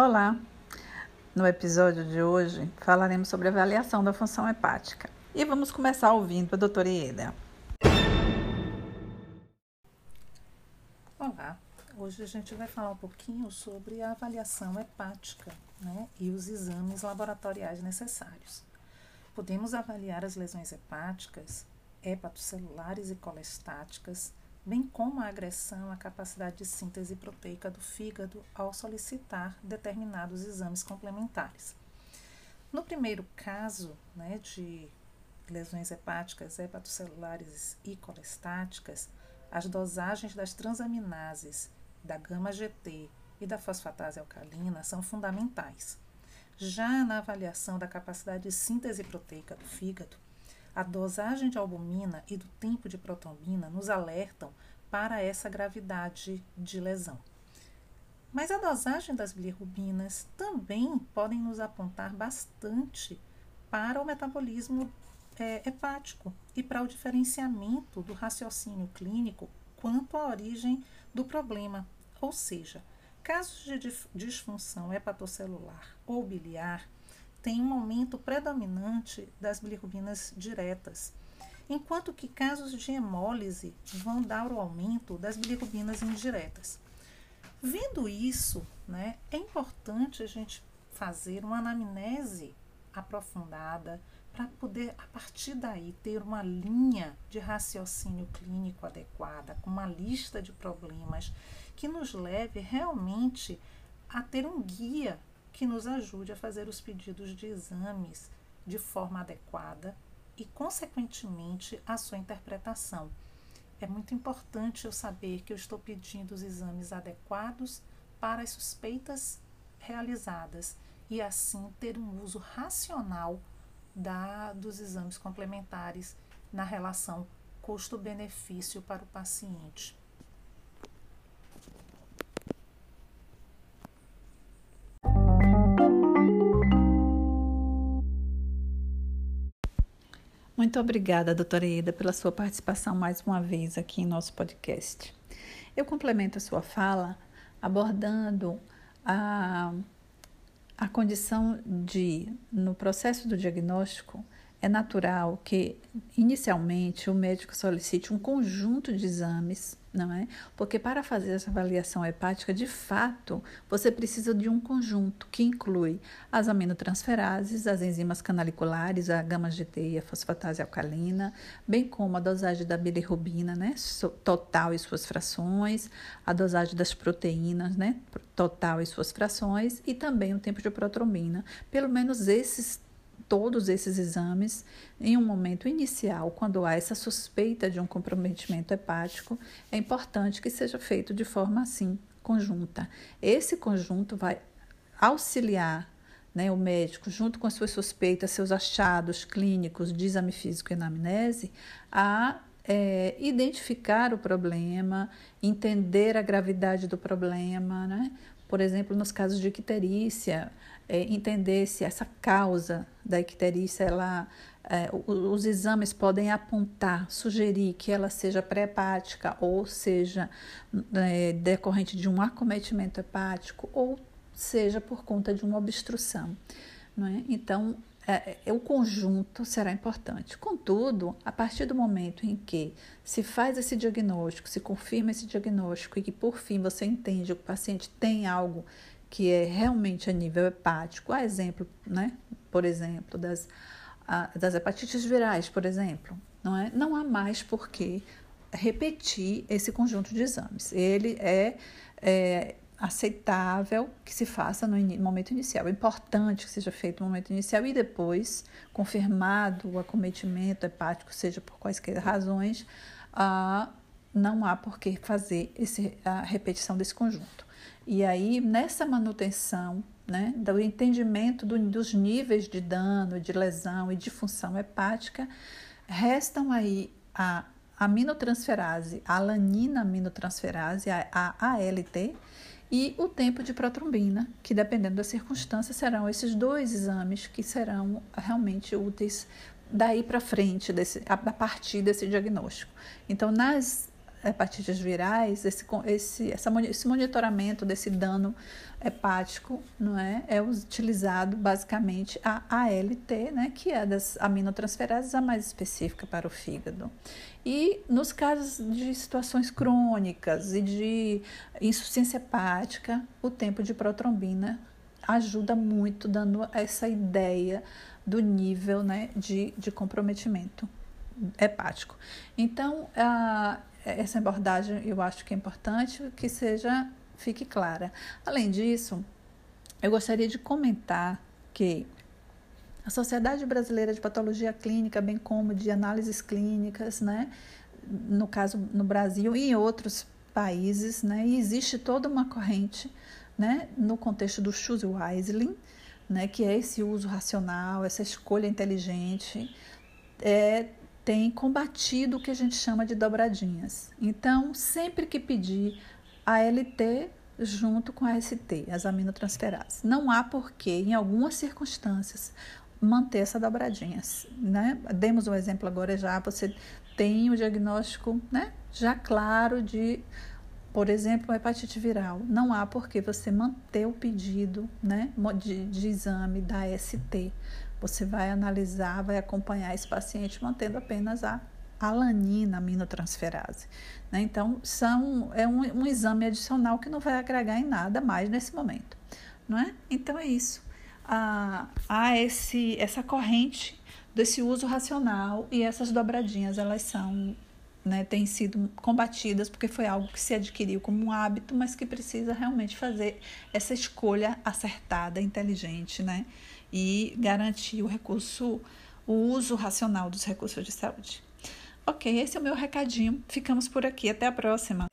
Olá! No episódio de hoje falaremos sobre avaliação da função hepática e vamos começar ouvindo a doutora Ieda. Olá! Hoje a gente vai falar um pouquinho sobre a avaliação hepática né, e os exames laboratoriais necessários. Podemos avaliar as lesões hepáticas, hepatocelulares e colestáticas bem como a agressão à capacidade de síntese proteica do fígado ao solicitar determinados exames complementares. No primeiro caso, né, de lesões hepáticas, hepatocelulares e colestáticas, as dosagens das transaminases, da gama-GT e da fosfatase alcalina são fundamentais. Já na avaliação da capacidade de síntese proteica do fígado, a dosagem de albumina e do tempo de protombina nos alertam para essa gravidade de lesão. Mas a dosagem das bilirrubinas também podem nos apontar bastante para o metabolismo é, hepático e para o diferenciamento do raciocínio clínico quanto à origem do problema, ou seja, casos de disfunção hepatocelular ou biliar tem um aumento predominante das bilirrubinas diretas, enquanto que casos de hemólise vão dar o aumento das bilirrubinas indiretas. Vendo isso, né, é importante a gente fazer uma anamnese aprofundada para poder, a partir daí, ter uma linha de raciocínio clínico adequada, com uma lista de problemas que nos leve realmente a ter um guia que nos ajude a fazer os pedidos de exames de forma adequada e, consequentemente, a sua interpretação. É muito importante eu saber que eu estou pedindo os exames adequados para as suspeitas realizadas e, assim, ter um uso racional da, dos exames complementares na relação custo-benefício para o paciente. Muito obrigada, doutora Ida, pela sua participação mais uma vez aqui em nosso podcast. Eu complemento a sua fala abordando a, a condição de, no processo do diagnóstico, é natural que, inicialmente, o médico solicite um conjunto de exames não é? Porque para fazer essa avaliação hepática, de fato, você precisa de um conjunto que inclui as aminotransferases, as enzimas canaliculares, a gama-GT e a fosfatase alcalina, bem como a dosagem da bilirrubina, né, total e suas frações, a dosagem das proteínas, né, total e suas frações, e também o tempo de protrombina. Pelo menos esses todos esses exames em um momento inicial, quando há essa suspeita de um comprometimento hepático, é importante que seja feito de forma assim, conjunta. Esse conjunto vai auxiliar né, o médico, junto com as suas suspeitas, seus achados clínicos de exame físico e anamnese, a é, identificar o problema, entender a gravidade do problema, né? Por exemplo, nos casos de icterícia, é, entender se essa causa da icterícia, ela, é, os exames podem apontar, sugerir que ela seja pré-hepática ou seja é, decorrente de um acometimento hepático ou seja por conta de uma obstrução. É? Então, é, é, o conjunto será importante. Contudo, a partir do momento em que se faz esse diagnóstico, se confirma esse diagnóstico e que por fim você entende que o paciente tem algo que é realmente a nível hepático, a exemplo, né, por exemplo, das, a, das hepatites virais, por exemplo, não é? Não há mais por que repetir esse conjunto de exames. Ele é, é aceitável que se faça no in momento inicial. É importante que seja feito no momento inicial e depois, confirmado o acometimento hepático, seja por quaisquer razões, ah, não há por que fazer esse, a repetição desse conjunto. E aí, nessa manutenção, né, do entendimento do, dos níveis de dano, de lesão e de função hepática, restam aí a aminotransferase, a alanina aminotransferase, a, a ALT, e o tempo de protrombina, que dependendo da circunstância serão esses dois exames que serão realmente úteis daí para frente, desse, a partir desse diagnóstico. Então, nas hepatites virais, esse, esse, essa, esse monitoramento desse dano hepático não é, é utilizado basicamente a ALT, né, que é das aminotransferases a mais específica para o fígado. E nos casos de situações crônicas e de insuficiência hepática, o tempo de protrombina ajuda muito, dando essa ideia do nível né, de, de comprometimento hepático. Então, a, essa abordagem eu acho que é importante que seja fique clara. Além disso, eu gostaria de comentar que a Sociedade Brasileira de Patologia Clínica, bem como de análises clínicas, né, no caso no Brasil e em outros países, né, e existe toda uma corrente, né, no contexto do Choose Wisely, né, que é esse uso racional, essa escolha inteligente, é, tem combatido o que a gente chama de dobradinhas. Então, sempre que pedir ALT junto com a ST, as aminotransferases. Não há porquê, em algumas circunstâncias, manter essa dobradinha. Né? Demos um exemplo agora já, você tem o diagnóstico né, já claro de, por exemplo, hepatite viral. Não há porquê você manter o pedido né, de, de exame da ST. Você vai analisar, vai acompanhar esse paciente mantendo apenas a alanina aminotransferase. Né? Então, são, é um, um exame adicional que não vai agregar em nada mais nesse momento. Não é? Então, é isso. Ah, há esse, essa corrente desse uso racional e essas dobradinhas, elas são, né, têm sido combatidas porque foi algo que se adquiriu como um hábito, mas que precisa realmente fazer essa escolha acertada, inteligente, né? E garantir o recurso, o uso racional dos recursos de saúde. Ok, esse é o meu recadinho. Ficamos por aqui. Até a próxima.